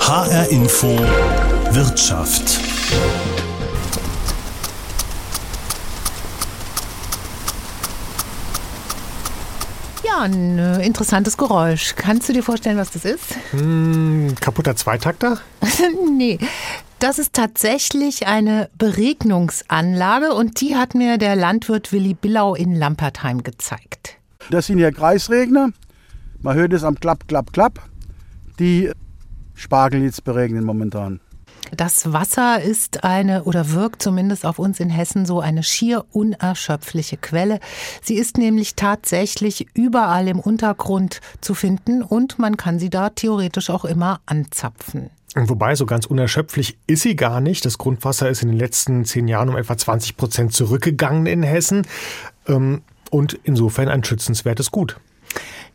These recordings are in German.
HR Info Wirtschaft. Ja, ein äh, interessantes Geräusch. Kannst du dir vorstellen, was das ist? Hm, kaputter Zweitakter? nee. Das ist tatsächlich eine Beregnungsanlage und die hat mir der Landwirt Willi Billau in Lampertheim gezeigt. Das sind ja Kreisregner. Man hört es am Klapp, Klapp, Klapp. Die Spargel jetzt beregnen momentan. Das Wasser ist eine oder wirkt zumindest auf uns in Hessen so eine schier unerschöpfliche Quelle. Sie ist nämlich tatsächlich überall im Untergrund zu finden und man kann sie da theoretisch auch immer anzapfen. Wobei, so ganz unerschöpflich ist sie gar nicht. Das Grundwasser ist in den letzten zehn Jahren um etwa 20 Prozent zurückgegangen in Hessen. Ähm, und insofern ein schützenswertes Gut.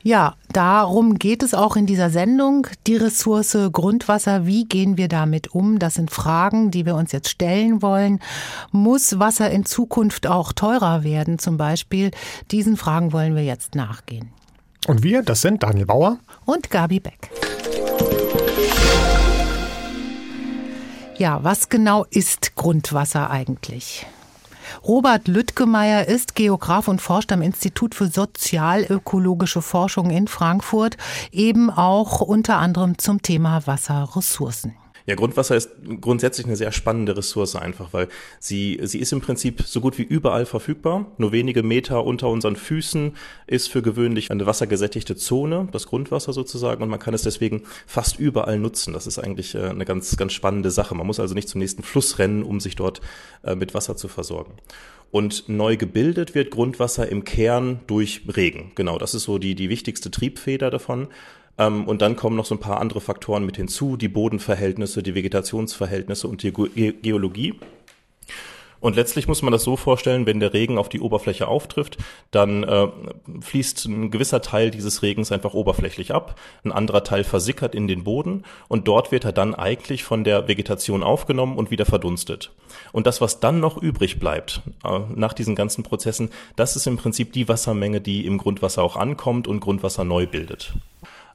Ja, darum geht es auch in dieser Sendung. Die Ressource Grundwasser, wie gehen wir damit um? Das sind Fragen, die wir uns jetzt stellen wollen. Muss Wasser in Zukunft auch teurer werden zum Beispiel? Diesen Fragen wollen wir jetzt nachgehen. Und wir, das sind Daniel Bauer und Gabi Beck. Ja, was genau ist Grundwasser eigentlich? Robert Lüttgemeier ist Geograf und forscht am Institut für sozialökologische Forschung in Frankfurt, eben auch unter anderem zum Thema Wasserressourcen. Ja, Grundwasser ist grundsätzlich eine sehr spannende Ressource einfach, weil sie, sie ist im Prinzip so gut wie überall verfügbar. Nur wenige Meter unter unseren Füßen ist für gewöhnlich eine wassergesättigte Zone, das Grundwasser sozusagen, und man kann es deswegen fast überall nutzen. Das ist eigentlich äh, eine ganz, ganz spannende Sache. Man muss also nicht zum nächsten Fluss rennen, um sich dort äh, mit Wasser zu versorgen. Und neu gebildet wird Grundwasser im Kern durch Regen. Genau, das ist so die, die wichtigste Triebfeder davon. Ähm, und dann kommen noch so ein paar andere Faktoren mit hinzu, die Bodenverhältnisse, die Vegetationsverhältnisse und die Ge Geologie. Und letztlich muss man das so vorstellen, wenn der Regen auf die Oberfläche auftrifft, dann äh, fließt ein gewisser Teil dieses Regens einfach oberflächlich ab, ein anderer Teil versickert in den Boden und dort wird er dann eigentlich von der Vegetation aufgenommen und wieder verdunstet. Und das, was dann noch übrig bleibt äh, nach diesen ganzen Prozessen, das ist im Prinzip die Wassermenge, die im Grundwasser auch ankommt und Grundwasser neu bildet.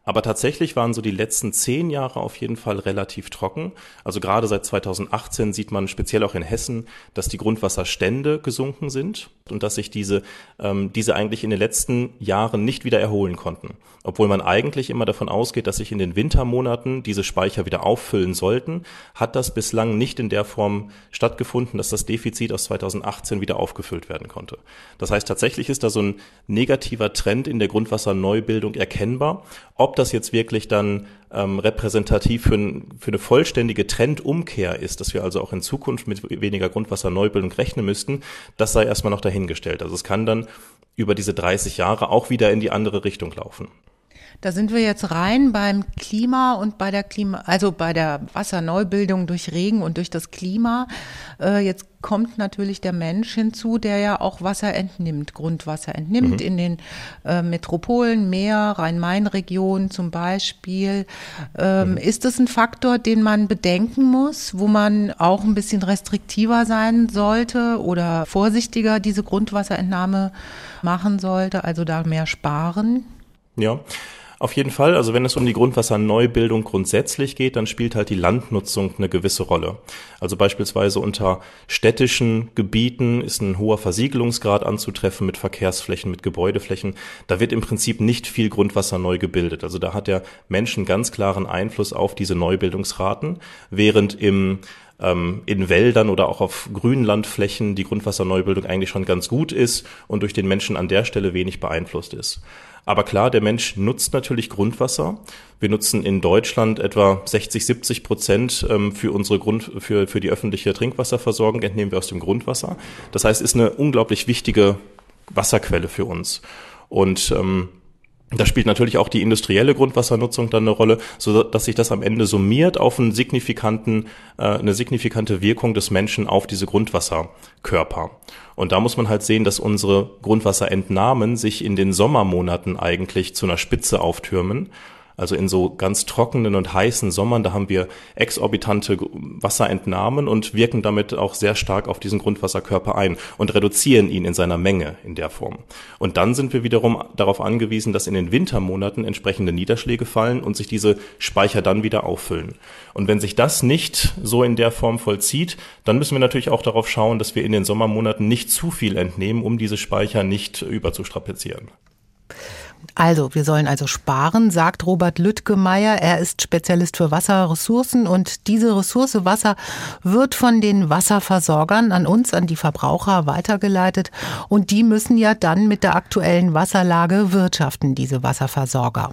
Aber tatsächlich waren so die letzten zehn Jahre auf jeden Fall relativ trocken. Also gerade seit 2018 sieht man speziell auch in Hessen, dass die Grundwasserstände gesunken sind und dass sich diese, ähm, diese eigentlich in den letzten Jahren nicht wieder erholen konnten. Obwohl man eigentlich immer davon ausgeht, dass sich in den Wintermonaten diese Speicher wieder auffüllen sollten, hat das bislang nicht in der Form stattgefunden, dass das Defizit aus 2018 wieder aufgefüllt werden konnte. Das heißt, tatsächlich ist da so ein negativer Trend in der Grundwasserneubildung erkennbar. Ob das jetzt wirklich dann ähm, repräsentativ für, ein, für eine vollständige Trendumkehr ist, dass wir also auch in Zukunft mit weniger Grundwasserneubildung rechnen müssten, das sei erstmal noch dahingestellt. Also es kann dann über diese 30 Jahre auch wieder in die andere Richtung laufen. Da sind wir jetzt rein beim Klima und bei der Klima, also bei der Wasserneubildung durch Regen und durch das Klima. Äh, jetzt kommt natürlich der Mensch hinzu, der ja auch Wasser entnimmt, Grundwasser entnimmt mhm. in den äh, Metropolen, Meer, Rhein-Main-Region zum Beispiel. Ähm, mhm. Ist das ein Faktor, den man bedenken muss, wo man auch ein bisschen restriktiver sein sollte oder vorsichtiger diese Grundwasserentnahme machen sollte, also da mehr sparen? Ja. Auf jeden Fall, also wenn es um die Grundwasserneubildung grundsätzlich geht, dann spielt halt die Landnutzung eine gewisse Rolle. Also beispielsweise unter städtischen Gebieten ist ein hoher Versiegelungsgrad anzutreffen mit Verkehrsflächen, mit Gebäudeflächen. Da wird im Prinzip nicht viel Grundwasser neu gebildet. Also da hat der Mensch einen ganz klaren Einfluss auf diese Neubildungsraten, während im ähm, in Wäldern oder auch auf Grünlandflächen die Grundwasserneubildung eigentlich schon ganz gut ist und durch den Menschen an der Stelle wenig beeinflusst ist. Aber klar, der Mensch nutzt natürlich Grundwasser. Wir nutzen in Deutschland etwa 60, 70 Prozent ähm, für unsere Grund, für, für die öffentliche Trinkwasserversorgung entnehmen wir aus dem Grundwasser. Das heißt, ist eine unglaublich wichtige Wasserquelle für uns. Und ähm, da spielt natürlich auch die industrielle Grundwassernutzung dann eine Rolle, so dass sich das am Ende summiert auf einen signifikanten, äh, eine signifikante Wirkung des Menschen auf diese Grundwasserkörper. Und da muss man halt sehen, dass unsere Grundwasserentnahmen sich in den Sommermonaten eigentlich zu einer Spitze auftürmen Also in so ganz trockenen und heißen Sommern, da haben wir exorbitante Wasserentnahmen und wirken damit auch sehr stark auf diesen Grundwasserkörper ein und reduzieren ihn in seiner Menge in der Form. Und dann sind wir wiederum darauf angewiesen, dass in den Wintermonaten entsprechende Niederschläge fallen und sich diese Speicher dann wieder auffüllen. Und wenn sich das nicht so in der Form vollzieht, dann müssen wir natürlich auch darauf schauen, dass wir in den Sommermonaten nicht zu viel entnehmen, um diese Speicher nicht überzustrapazieren. Also, wir sollen also sparen, sagt Robert Lüttgemeier. Er ist Spezialist für Wasserressourcen und diese Ressource Wasser wird von den Wasserversorgern an uns, an die Verbraucher weitergeleitet und die müssen ja dann mit der aktuellen Wasserlage wirtschaften, diese Wasserversorger.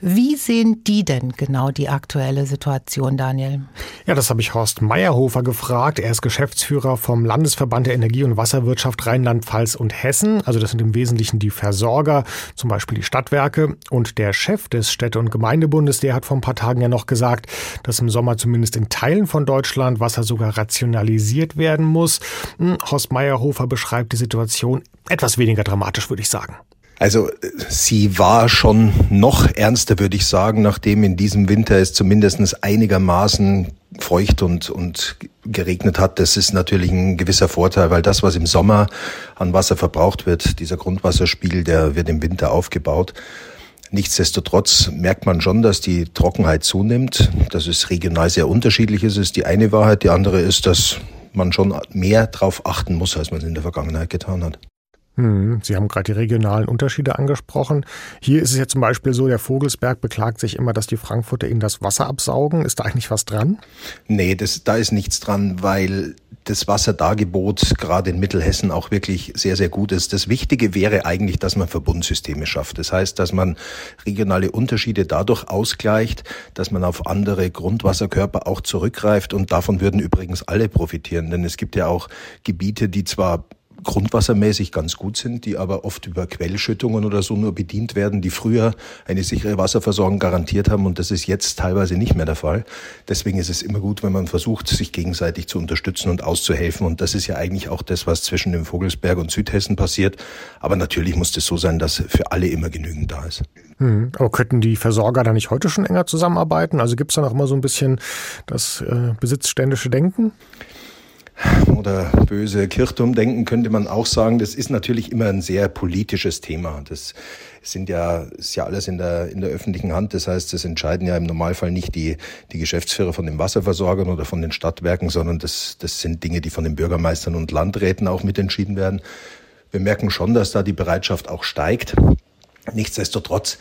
Wie sehen die denn genau die aktuelle Situation, Daniel? Ja, das habe ich Horst Meyerhofer gefragt. Er ist Geschäftsführer vom Landesverband der Energie- und Wasserwirtschaft Rheinland-Pfalz und Hessen. Also das sind im Wesentlichen die Versorger, zum Beispiel die Stadtwerke. Und der Chef des Städte- und Gemeindebundes, der hat vor ein paar Tagen ja noch gesagt, dass im Sommer zumindest in Teilen von Deutschland Wasser sogar rationalisiert werden muss. Hm, Horst Meyerhofer beschreibt die Situation etwas weniger dramatisch, würde ich sagen. Also sie war schon noch ernster, würde ich sagen, nachdem in diesem Winter es zumindest einigermaßen feucht und, und geregnet hat. Das ist natürlich ein gewisser Vorteil, weil das, was im Sommer an Wasser verbraucht wird, dieser Grundwasserspiegel, der wird im Winter aufgebaut. Nichtsdestotrotz merkt man schon, dass die Trockenheit zunimmt, dass es regional sehr unterschiedlich ist, ist die eine Wahrheit. Die andere ist, dass man schon mehr darauf achten muss, als man es in der Vergangenheit getan hat. Hm, Sie haben gerade die regionalen Unterschiede angesprochen. Hier ist es ja zum Beispiel so, der Vogelsberg beklagt sich immer, dass die Frankfurter ihnen das Wasser absaugen. Ist da eigentlich was dran? Nee, das, da ist nichts dran, weil das Wasserdargebot gerade in Mittelhessen auch wirklich sehr, sehr gut ist. Das Wichtige wäre eigentlich, dass man Verbundsysteme schafft. Das heißt, dass man regionale Unterschiede dadurch ausgleicht, dass man auf andere Grundwasserkörper auch zurückgreift und davon würden übrigens alle profitieren. Denn es gibt ja auch Gebiete, die zwar grundwassermäßig ganz gut sind, die aber oft über Quellschüttungen oder so nur bedient werden, die früher eine sichere Wasserversorgung garantiert haben und das ist jetzt teilweise nicht mehr der Fall. Deswegen ist es immer gut, wenn man versucht, sich gegenseitig zu unterstützen und auszuhelfen und das ist ja eigentlich auch das, was zwischen dem Vogelsberg und Südhessen passiert. Aber natürlich muss es so sein, dass für alle immer genügend da ist. Hm, aber könnten die Versorger da nicht heute schon enger zusammenarbeiten? Also gibt es da noch immer so ein bisschen das äh, besitzständische Denken? Oder böse Kirchturmdenken könnte man auch sagen, das ist natürlich immer ein sehr politisches Thema. Das sind ja, ist ja alles in der, in der öffentlichen Hand. Das heißt, das entscheiden ja im Normalfall nicht die, die Geschäftsführer von den Wasserversorgern oder von den Stadtwerken, sondern das, das sind Dinge, die von den Bürgermeistern und Landräten auch mitentschieden werden. Wir merken schon, dass da die Bereitschaft auch steigt. Nichtsdestotrotz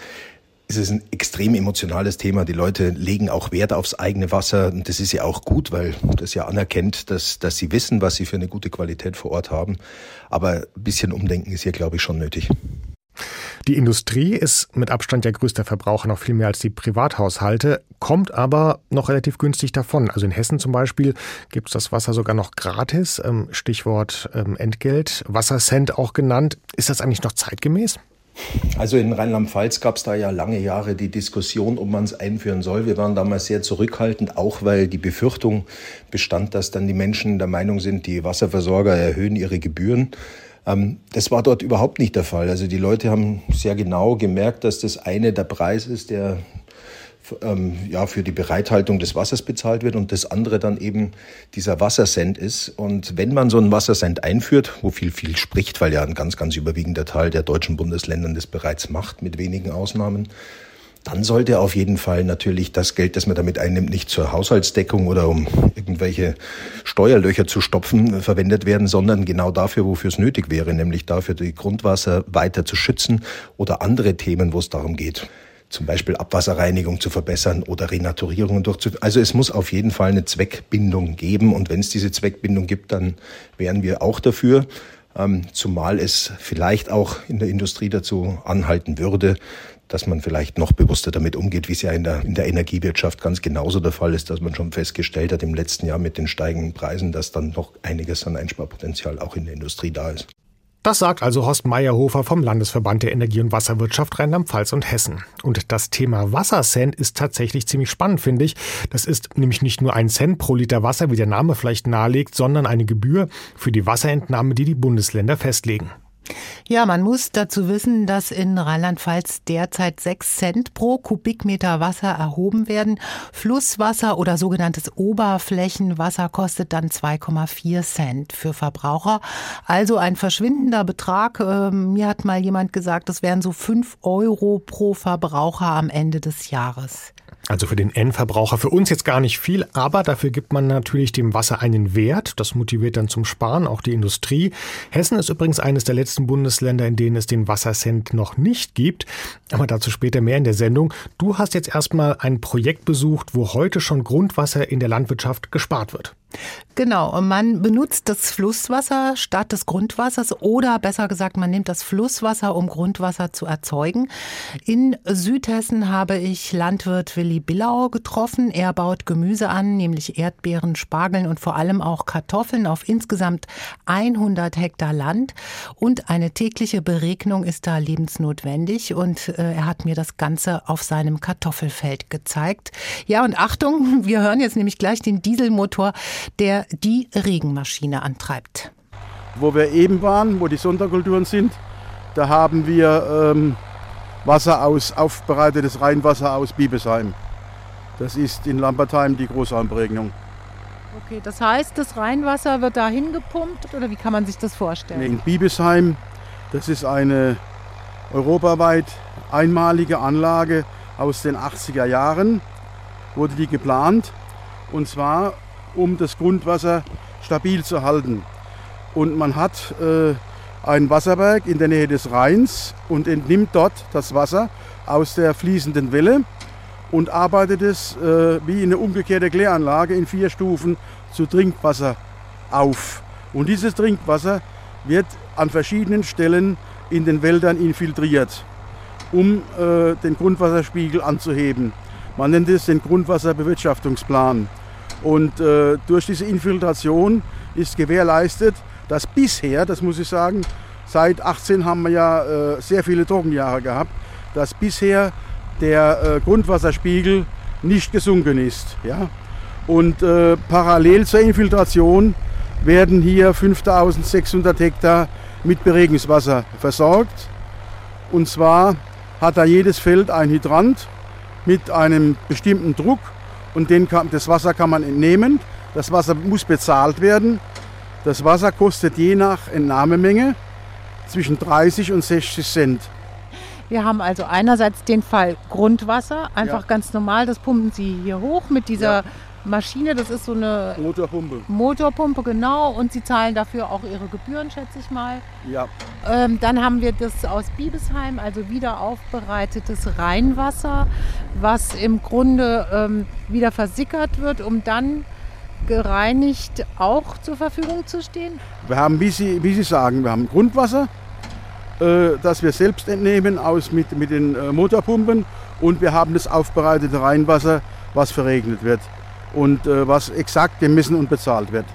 es ist ein extrem emotionales Thema. Die Leute legen auch Wert aufs eigene Wasser. Und das ist ja auch gut, weil das ja anerkennt, dass, dass sie wissen, was sie für eine gute Qualität vor Ort haben. Aber ein bisschen Umdenken ist hier, glaube ich, schon nötig. Die Industrie ist mit Abstand der größte Verbraucher, noch viel mehr als die Privathaushalte, kommt aber noch relativ günstig davon. Also in Hessen zum Beispiel gibt es das Wasser sogar noch gratis. Ähm, Stichwort ähm, Entgelt, Wassercent auch genannt. Ist das eigentlich noch zeitgemäß? Also in Rheinland-Pfalz gab es da ja lange Jahre die Diskussion, ob man es einführen soll. Wir waren damals sehr zurückhaltend, auch weil die Befürchtung bestand, dass dann die Menschen der Meinung sind, die Wasserversorger erhöhen ihre Gebühren. Ähm, das war dort überhaupt nicht der Fall. Also die Leute haben sehr genau gemerkt, dass das eine der Preis ist, der ähm, ja, für die Bereithaltung des Wassers bezahlt wird und das andere dann eben dieser Wassercent ist. Und wenn man so einen Wassercent einführt, wo viel, viel spricht, weil ja ein ganz, ganz überwiegender Teil der deutschen Bundesländer das bereits macht, mit wenigen Ausnahmen, dann sollte auf jeden Fall natürlich das Geld, das man damit einnimmt, nicht zur Haushaltsdeckung oder um irgendwelche Steuerlöcher zu stopfen verwendet werden, sondern genau dafür, wofür es nötig wäre, nämlich dafür, die Grundwasser weiter zu schützen oder andere Themen, wo es darum geht zum Beispiel Abwasserreinigung zu verbessern oder Renaturierungen durchzuführen. Also es muss auf jeden Fall eine Zweckbindung geben und wenn es diese Zweckbindung gibt, dann wären wir auch dafür. Ähm, zumal es vielleicht auch in der Industrie dazu anhalten würde, dass man vielleicht noch bewusster damit umgeht, wie es ja in der, in der Energiewirtschaft ganz genauso der Fall ist, dass man schon festgestellt hat im letzten Jahr mit den steigenden Preisen, dass dann noch einiges an Einsparpotenzial auch in der Industrie da ist. Das sagt also Horst Meyerhofer vom Landesverband der Energie- und Wasserwirtschaft Rheinland-Pfalz und Hessen. Und das Thema Wassercent ist tatsächlich ziemlich spannend, finde ich. Das ist nämlich nicht nur ein Cent pro Liter Wasser, wie der Name vielleicht nahelegt, sondern eine Gebühr für die Wasserentnahme, die die Bundesländer festlegen. Ja, man muss dazu wissen, dass in Rheinland-Pfalz derzeit sechs Cent pro Kubikmeter Wasser erhoben werden. Flusswasser oder sogenanntes Oberflächenwasser kostet dann 2,4 Cent für Verbraucher. Also ein verschwindender Betrag. Ähm, mir hat mal jemand gesagt, das wären so fünf Euro pro Verbraucher am Ende des Jahres. Also für den Endverbraucher, für uns jetzt gar nicht viel, aber dafür gibt man natürlich dem Wasser einen Wert. Das motiviert dann zum Sparen auch die Industrie. Hessen ist übrigens eines der letzten Bundesländer, in denen es den Wassercent noch nicht gibt. Aber dazu später mehr in der Sendung. Du hast jetzt erstmal ein Projekt besucht, wo heute schon Grundwasser in der Landwirtschaft gespart wird. Genau, und man benutzt das Flusswasser statt des Grundwassers oder besser gesagt, man nimmt das Flusswasser, um Grundwasser zu erzeugen. In Südhessen habe ich Landwirt Willi Billau getroffen. Er baut Gemüse an, nämlich Erdbeeren, Spargeln und vor allem auch Kartoffeln auf insgesamt 100 Hektar Land. Und eine tägliche Beregnung ist da lebensnotwendig und äh, er hat mir das Ganze auf seinem Kartoffelfeld gezeigt. Ja, und Achtung, wir hören jetzt nämlich gleich den Dieselmotor der die Regenmaschine antreibt. Wo wir eben waren, wo die Sonderkulturen sind, da haben wir ähm, Wasser aus, aufbereitetes Rheinwasser aus Biebesheim. Das ist in Lambertheim die Großraumberegnung. Okay, das heißt, das Rheinwasser wird da hingepumpt oder wie kann man sich das vorstellen? In Biebesheim, das ist eine europaweit einmalige Anlage aus den 80er Jahren, wurde die geplant. Und zwar um das Grundwasser stabil zu halten. Und man hat äh, einen Wasserberg in der Nähe des Rheins und entnimmt dort das Wasser aus der fließenden Welle und arbeitet es äh, wie eine umgekehrte Kläranlage in vier Stufen zu Trinkwasser auf. Und dieses Trinkwasser wird an verschiedenen Stellen in den Wäldern infiltriert, um äh, den Grundwasserspiegel anzuheben. Man nennt es den Grundwasserbewirtschaftungsplan. Und äh, durch diese Infiltration ist gewährleistet, dass bisher, das muss ich sagen, seit 18 haben wir ja äh, sehr viele Trockenjahre gehabt, dass bisher der äh, Grundwasserspiegel nicht gesunken ist. Ja? Und äh, parallel zur Infiltration werden hier 5600 Hektar mit Beregungswasser versorgt. Und zwar hat da jedes Feld ein Hydrant mit einem bestimmten Druck und den kann, das Wasser kann man entnehmen. Das Wasser muss bezahlt werden. Das Wasser kostet je nach Entnahmemenge zwischen 30 und 60 Cent. Wir haben also einerseits den Fall Grundwasser, einfach ja. ganz normal, das pumpen Sie hier hoch mit dieser ja. Maschine, das ist so eine Motorpumpe. Motorpumpe, genau. Und Sie zahlen dafür auch Ihre Gebühren, schätze ich mal. Ja. Ähm, dann haben wir das aus Biebesheim, also wieder aufbereitetes Rheinwasser, was im Grunde ähm, wieder versickert wird, um dann gereinigt auch zur Verfügung zu stehen? Wir haben, wie Sie, wie Sie sagen, wir haben Grundwasser, äh, das wir selbst entnehmen aus mit, mit den äh, Motorpumpen und wir haben das aufbereitete Rheinwasser, was verregnet wird und äh, was exakt gemessen und bezahlt wird.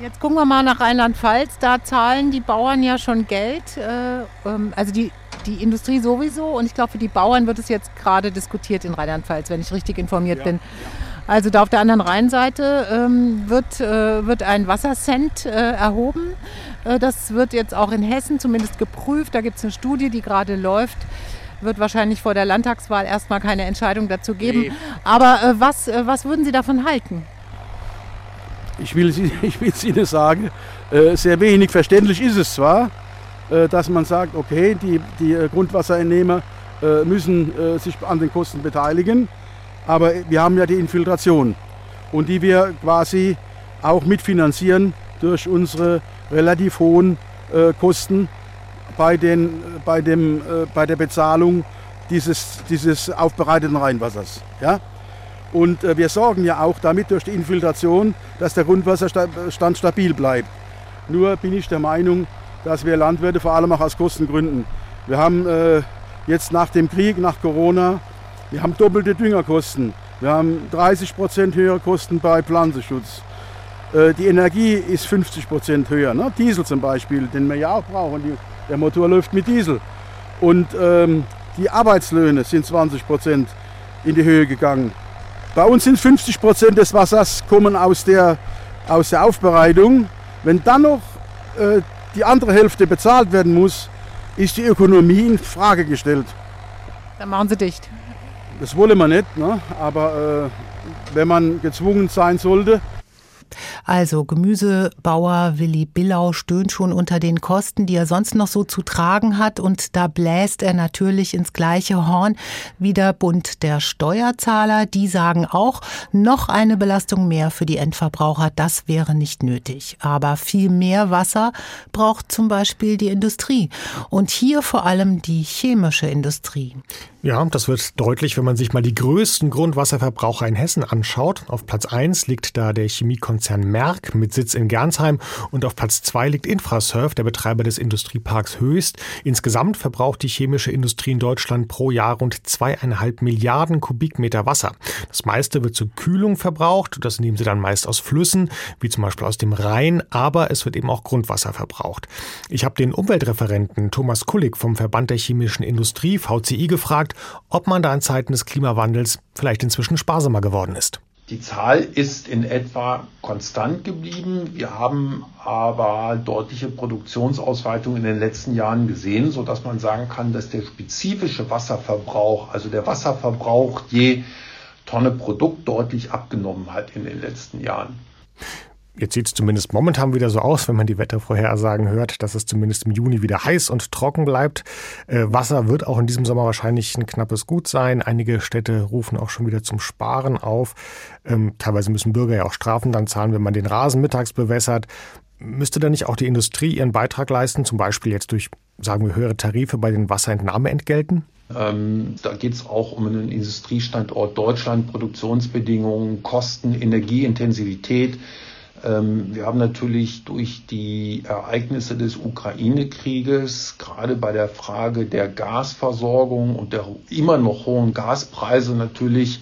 Jetzt gucken wir mal nach Rheinland-Pfalz. Da zahlen die Bauern ja schon Geld. Äh, ähm, also die, die Industrie sowieso. Und ich glaube, für die Bauern wird es jetzt gerade diskutiert in Rheinland-Pfalz, wenn ich richtig informiert ja, bin. Also da auf der anderen Rheinseite ähm, wird, äh, wird ein Wassercent äh, erhoben. Äh, das wird jetzt auch in Hessen zumindest geprüft. Da gibt es eine Studie, die gerade läuft wird wahrscheinlich vor der Landtagswahl erstmal keine Entscheidung dazu geben. Nee. Aber äh, was, äh, was würden Sie davon halten? Ich will, ich will es Ihnen sagen, äh, sehr wenig verständlich ist es zwar, äh, dass man sagt, okay, die, die äh, Grundwasserentnehmer äh, müssen sich an den Kosten beteiligen, aber wir haben ja die Infiltration und die wir quasi auch mitfinanzieren durch unsere relativ hohen Kosten bei, den, bei, dem, äh, bei der Bezahlung dieses, dieses aufbereiteten Rheinwassers. Ja? Und äh, wir sorgen ja auch damit durch die Infiltration, dass der Grundwasserstand stabil bleibt. Nur bin ich der Meinung, dass wir Landwirte vor allem auch aus Kostengründen, wir haben äh, jetzt nach dem Krieg, nach Corona, wir haben doppelte Düngerkosten. Wir haben 30 Prozent höhere Kosten bei Pflanzenschutz. Äh, die Energie ist 50 Prozent höher. Ne? Diesel zum Beispiel, den wir ja auch brauchen. Die der Motor läuft mit Diesel. Und ähm, die Arbeitslöhne sind 20 Prozent in die Höhe gegangen. Bei uns sind 50 Prozent des Wassers kommen aus der, aus der Aufbereitung. Wenn dann noch äh, die andere Hälfte bezahlt werden muss, ist die Ökonomie in Frage gestellt. Dann machen Sie dicht. Das wollen wir nicht, ne? aber äh, wenn man gezwungen sein sollte, also Gemüsebauer Willi Billau stöhnt schon unter den Kosten, die er sonst noch so zu tragen hat. Und da bläst er natürlich ins gleiche Horn wie der Bund der Steuerzahler. Die sagen auch, noch eine Belastung mehr für die Endverbraucher, das wäre nicht nötig. Aber viel mehr Wasser braucht zum Beispiel die Industrie. Und hier vor allem die chemische Industrie. Ja, das wird deutlich, wenn man sich mal die größten Grundwasserverbraucher in Hessen anschaut. Auf Platz 1 liegt da der Chemiekonzern Merck mit Sitz in Gernsheim und auf Platz 2 liegt Infrasurf, der Betreiber des Industrieparks Höchst. Insgesamt verbraucht die chemische Industrie in Deutschland pro Jahr rund zweieinhalb Milliarden Kubikmeter Wasser. Das meiste wird zur Kühlung verbraucht. Das nehmen sie dann meist aus Flüssen, wie zum Beispiel aus dem Rhein, aber es wird eben auch Grundwasser verbraucht. Ich habe den Umweltreferenten Thomas Kullig vom Verband der chemischen Industrie, VCI, gefragt, gefragt, ob man da in Zeiten des Klimawandels vielleicht inzwischen sparsamer geworden ist. Die Zahl ist in etwa konstant geblieben. Wir haben aber deutliche Produktionsausweitungen in den letzten Jahren gesehen, sodass man sagen kann, dass der spezifische Wasserverbrauch, also der Wasserverbrauch je Tonne Produkt deutlich abgenommen hat in den letzten Jahren. Jetzt sieht es zumindest momentan wieder so aus, wenn man die Wettervorhersagen hört, dass es zumindest im Juni wieder heiß und trocken bleibt. Äh, Wasser wird auch in diesem Sommer wahrscheinlich ein knappes Gut sein. Einige Städte rufen auch schon wieder zum Sparen auf. Ähm, teilweise müssen Bürger ja auch Strafen dann zahlen, wenn man den Rasen mittags bewässert. Müsste da nicht auch die Industrie ihren Beitrag leisten, zum Beispiel jetzt durch, sagen wir, höhere Tarife bei den Wasserentnahmeentgelten? Ähm, da geht es auch um einen Industriestandort Deutschland, Produktionsbedingungen, Kosten, Energieintensivität. Ähm, wir haben natürlich durch die Ereignisse des Ukraine-Krieges, gerade bei der Frage der Gasversorgung und der immer noch hohen Gaspreise natürlich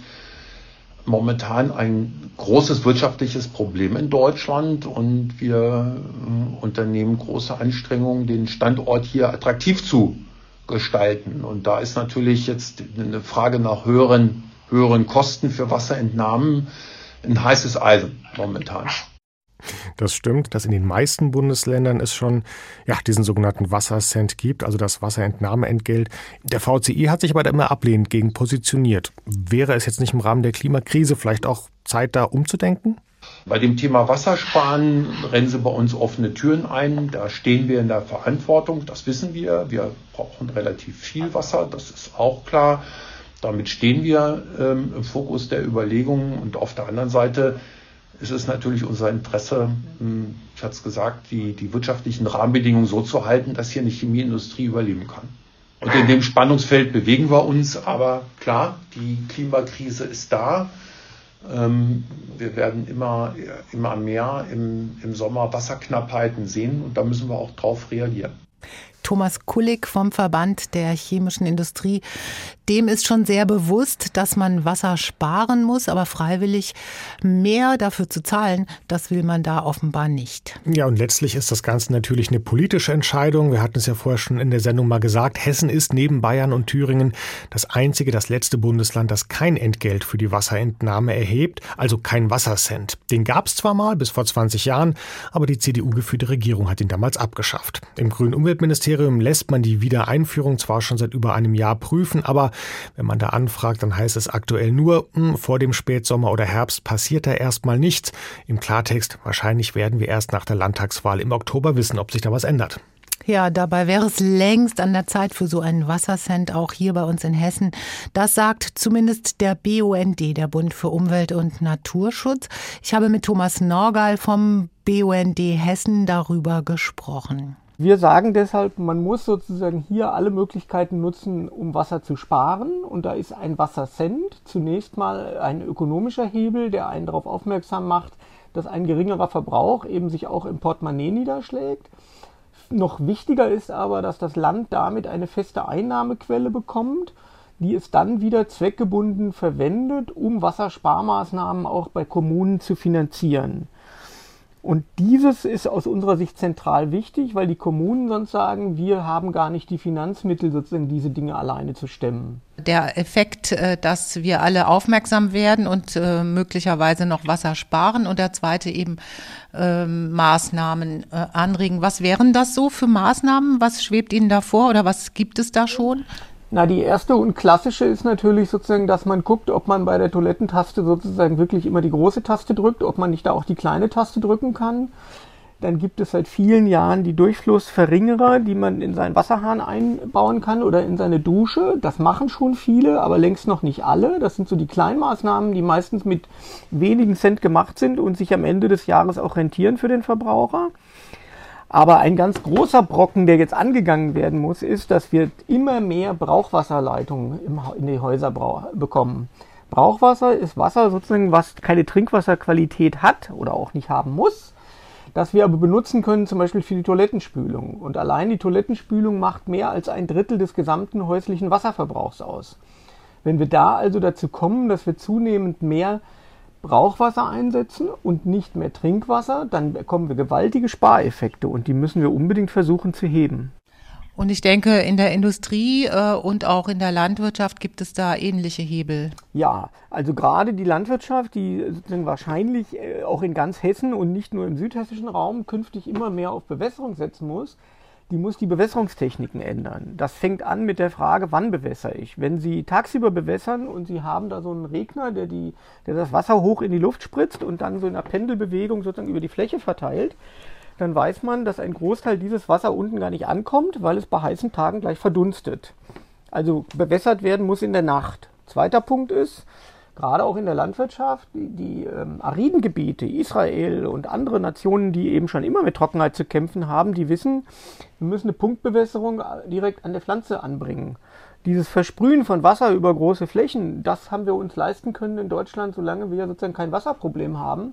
momentan ein großes wirtschaftliches Problem in Deutschland und wir äh, unternehmen große Anstrengungen, den Standort hier attraktiv zu gestalten. Und da ist natürlich jetzt eine Frage nach höheren, höheren Kosten für Wasserentnahmen ein heißes Eisen momentan. Das stimmt, dass in den meisten Bundesländern es schon ja, diesen sogenannten Wassercent gibt, also das Wasserentnahmeentgelt. Der VCI hat sich aber da immer ablehnend gegen positioniert. Wäre es jetzt nicht im Rahmen der Klimakrise vielleicht auch Zeit, da umzudenken? Bei dem Thema Wassersparen rennen sie bei uns offene Türen ein. Da stehen wir in der Verantwortung, das wissen wir. Wir brauchen relativ viel Wasser, das ist auch klar. Damit stehen wir ähm, im Fokus der Überlegungen. Und auf der anderen Seite ist es natürlich unser Interesse, hm, ich hatte es gesagt, die, die wirtschaftlichen Rahmenbedingungen so zu halten, dass hier eine Chemieindustrie überleben kann. Und in dem Spannungsfeld bewegen wir uns, aber klar, die Klimakrise ist da. Ähm, wir werden immer, immer mehr im, im Sommer Wasserknappheiten sehen und da müssen wir auch drauf reagieren. Thomas Kullig vom Verband der chemischen Industrie. Dem ist schon sehr bewusst, dass man Wasser sparen muss, aber freiwillig mehr dafür zu zahlen, das will man da offenbar nicht. Ja, und letztlich ist das Ganze natürlich eine politische Entscheidung. Wir hatten es ja vorher schon in der Sendung mal gesagt, Hessen ist neben Bayern und Thüringen das einzige, das letzte Bundesland, das kein Entgelt für die Wasserentnahme erhebt, also kein Wassercent. Den gab es zwar mal bis vor 20 Jahren, aber die CDU-geführte Regierung hat ihn damals abgeschafft. Im Grünen Umweltministerium Ministerium lässt man die Wiedereinführung zwar schon seit über einem Jahr prüfen, aber wenn man da anfragt, dann heißt es aktuell nur, hm, vor dem Spätsommer oder Herbst passiert da erstmal nichts. Im Klartext, wahrscheinlich werden wir erst nach der Landtagswahl im Oktober wissen, ob sich da was ändert. Ja, dabei wäre es längst an der Zeit für so einen Wassercent, auch hier bei uns in Hessen. Das sagt zumindest der BUND, der Bund für Umwelt und Naturschutz. Ich habe mit Thomas Norgal vom BUND Hessen darüber gesprochen. Wir sagen deshalb, man muss sozusagen hier alle Möglichkeiten nutzen, um Wasser zu sparen. Und da ist ein Wassercent zunächst mal ein ökonomischer Hebel, der einen darauf aufmerksam macht, dass ein geringerer Verbrauch eben sich auch im Portemonnaie niederschlägt. Noch wichtiger ist aber, dass das Land damit eine feste Einnahmequelle bekommt, die es dann wieder zweckgebunden verwendet, um Wassersparmaßnahmen auch bei Kommunen zu finanzieren. Und dieses ist aus unserer Sicht zentral wichtig, weil die Kommunen sonst sagen, wir haben gar nicht die Finanzmittel, sozusagen diese Dinge alleine zu stemmen. Der Effekt, äh, dass wir alle aufmerksam werden und äh, möglicherweise noch Wasser sparen und der zweite eben ähm, Maßnahmen äh, anregen. Was wären das so für Maßnahmen? Was schwebt Ihnen da vor oder was gibt es da schon? Na, die erste und klassische ist natürlich sozusagen, dass man guckt, ob man bei der Toilettentaste sozusagen wirklich immer die große Taste drückt, ob man nicht da auch die kleine Taste drücken kann. Dann gibt es seit vielen Jahren die Durchflussverringerer, die man in seinen Wasserhahn einbauen kann oder in seine Dusche. Das machen schon viele, aber längst noch nicht alle. Das sind so die Kleinmaßnahmen, die meistens mit wenigen Cent gemacht sind und sich am Ende des Jahres auch rentieren für den Verbraucher. Aber ein ganz großer Brocken, der jetzt angegangen werden muss, ist, dass wir immer mehr Brauchwasserleitungen in die Häuser bekommen. Brauchwasser ist Wasser sozusagen, was keine Trinkwasserqualität hat oder auch nicht haben muss, das wir aber benutzen können, zum Beispiel für die Toilettenspülung. Und allein die Toilettenspülung macht mehr als ein Drittel des gesamten häuslichen Wasserverbrauchs aus. Wenn wir da also dazu kommen, dass wir zunehmend mehr Brauchwasser einsetzen und nicht mehr Trinkwasser, dann bekommen wir gewaltige Spareffekte und die müssen wir unbedingt versuchen zu heben. Und ich denke, in der Industrie äh, und auch in der Landwirtschaft gibt es da ähnliche Hebel. Ja, also gerade die Landwirtschaft, die wahrscheinlich äh, auch in ganz Hessen und nicht nur im südhessischen Raum künftig immer mehr auf Bewässerung setzen muss, die muss die Bewässerungstechniken ändern. Das fängt an mit der Frage, wann bewässere ich? Wenn Sie tagsüber bewässern und Sie haben da so einen Regner, der, die, der das Wasser hoch in die Luft spritzt und dann so in einer Pendelbewegung sozusagen über die Fläche verteilt, dann weiß man, dass ein Großteil dieses Wasser unten gar nicht ankommt, weil es bei heißen Tagen gleich verdunstet. Also bewässert werden muss in der Nacht. Zweiter Punkt ist, gerade auch in der Landwirtschaft, die, ähm, ariden Gebiete, Israel und andere Nationen, die eben schon immer mit Trockenheit zu kämpfen haben, die wissen, wir müssen eine Punktbewässerung direkt an der Pflanze anbringen. Dieses Versprühen von Wasser über große Flächen, das haben wir uns leisten können in Deutschland, solange wir sozusagen kein Wasserproblem haben.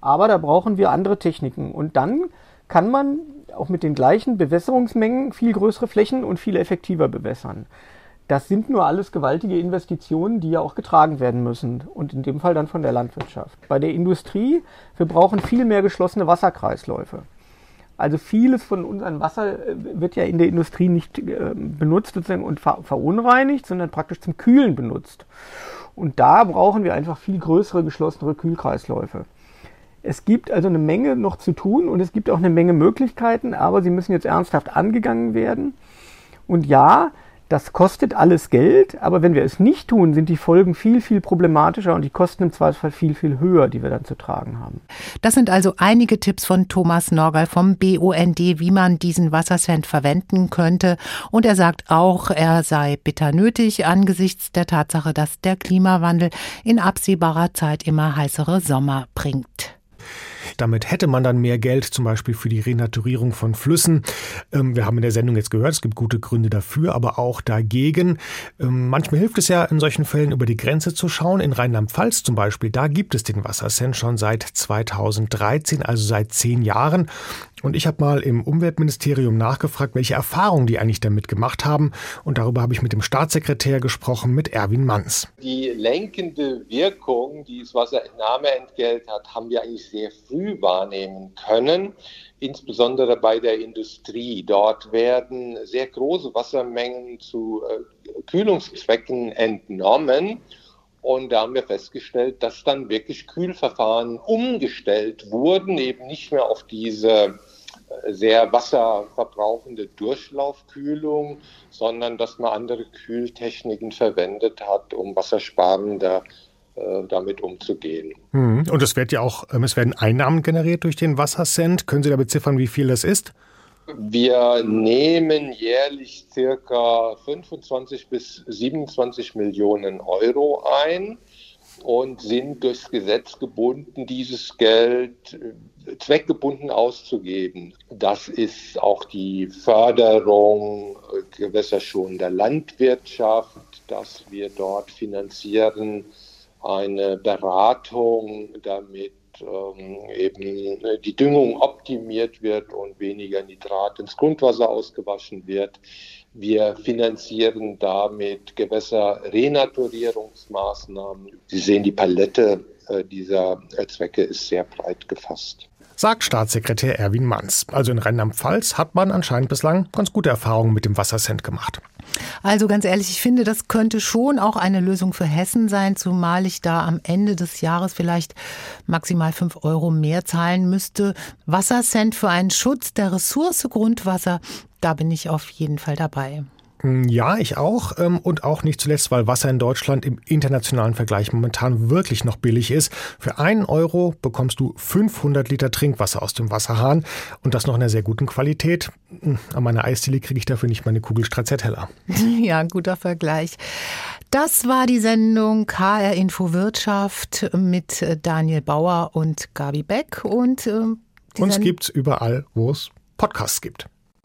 Aber da brauchen wir andere Techniken. Und dann kann man auch mit den gleichen Bewässerungsmengen viel größere Flächen und viel effektiver bewässern. Das sind nur alles gewaltige Investitionen, die ja auch getragen werden müssen und in dem Fall dann von der Landwirtschaft. Bei der Industrie, wir brauchen viel mehr geschlossene Wasserkreisläufe. Also vieles von unserem Wasser äh, wird ja in der Industrie nicht äh, benutzt und verunreinigt, sondern praktisch zum Kühlen benutzt. Und da brauchen wir einfach viel größere geschlossene Kühlkreisläufe. Es gibt also eine Menge noch zu tun und es gibt auch eine Menge Möglichkeiten, aber sie müssen jetzt ernsthaft angegangen werden. Und ja, das kostet alles Geld, aber wenn wir es nicht tun, sind die Folgen viel, viel problematischer und die Kosten im Zweifelsfall viel, viel höher, die wir dann zu tragen haben. Das sind also einige Tipps von Thomas Norgal vom BUND, wie man diesen Wassercent verwenden könnte. Und er sagt auch, er sei bitter nötig angesichts der Tatsache, dass der Klimawandel in absehbarer Zeit immer heißere Sommer bringt. Damit hätte man dann mehr Geld zum Beispiel für die Renaturierung von Flüssen. Ähm, wir haben in der Sendung jetzt gehört, es gibt gute Gründe dafür, aber auch dagegen. Ähm, manchmal hilft es ja in solchen Fällen über die Grenze zu schauen. In Rheinland-Pfalz zum Beispiel, da gibt es den Wassercent schon seit 2013, also seit zehn Jahren. Und ich habe mal im Umweltministerium nachgefragt, welche Erfahrungen die eigentlich damit gemacht haben. Und darüber habe ich mit dem Staatssekretär gesprochen, mit Erwin Manns. Die lenkende Wirkung, die das Wasserentnahmeentgelt hat, haben wir eigentlich sehr früh wahrnehmen können insbesondere bei der Industrie. Dort werden sehr große Wassermengen zu äh, Kühlungszwecken entnommen. Und da haben wir festgestellt, dass dann wirklich Kühlverfahren umgestellt wurden, eben nicht mehr auf diese sehr wasserverbrauchende Durchlaufkühlung, sondern dass man andere Kühltechniken verwendet hat, um wassersparender äh, damit umzugehen. Hm. Und es wird ja auch, ähm, es werden Einnahmen generiert durch den Wassercent. Können Sie da beziffern, wie viel das ist? Wir nehmen jährlich circa 25 bis 27 Millionen Euro ein und sind durchs Gesetz gebunden, dieses Geld zweckgebunden auszugeben. Das ist auch die Förderung äh, gewässerschonender Landwirtschaft, dass wir dort finanzieren, eine Beratung, damit ähm, eben die Düngung optimiert wird und weniger Nitrat ins Grundwasser ausgewaschen wird. Wir finanzieren damit Gewässerrenaturierungsmaßnahmen. Sie sehen, die Palette äh, dieser Zwecke ist sehr breit gefasst. Sagt Staatssekretär Erwin Manns. Also in Rheinland-Pfalz hat man anscheinend bislang ganz gute Erfahrungen mit dem Wassercent gemacht. Also ganz ehrlich, ich finde, das könnte schon auch eine Lösung für Hessen sein, zumal ich da am Ende des Jahres vielleicht maximal fünf Euro mehr zahlen müsste. Wassercent für einen Schutz der Ressource Grundwasser, da bin ich auf jeden Fall dabei. Hm, ja, ich auch. Ähm, und auch nicht zuletzt, weil Wasser in Deutschland im internationalen Vergleich momentan wirklich noch billig ist. Für einen Euro bekommst du 500 Liter Trinkwasser aus dem Wasserhahn und das noch in einer sehr guten Qualität. Hm, an meiner Eisdiele kriege ich dafür nicht meine Kugel Stracciatella. Ja, guter Vergleich. Das war die Sendung HR Info Wirtschaft mit äh, Daniel Bauer und Gabi Beck. Und äh, uns gibt's überall, wo es Podcasts gibt.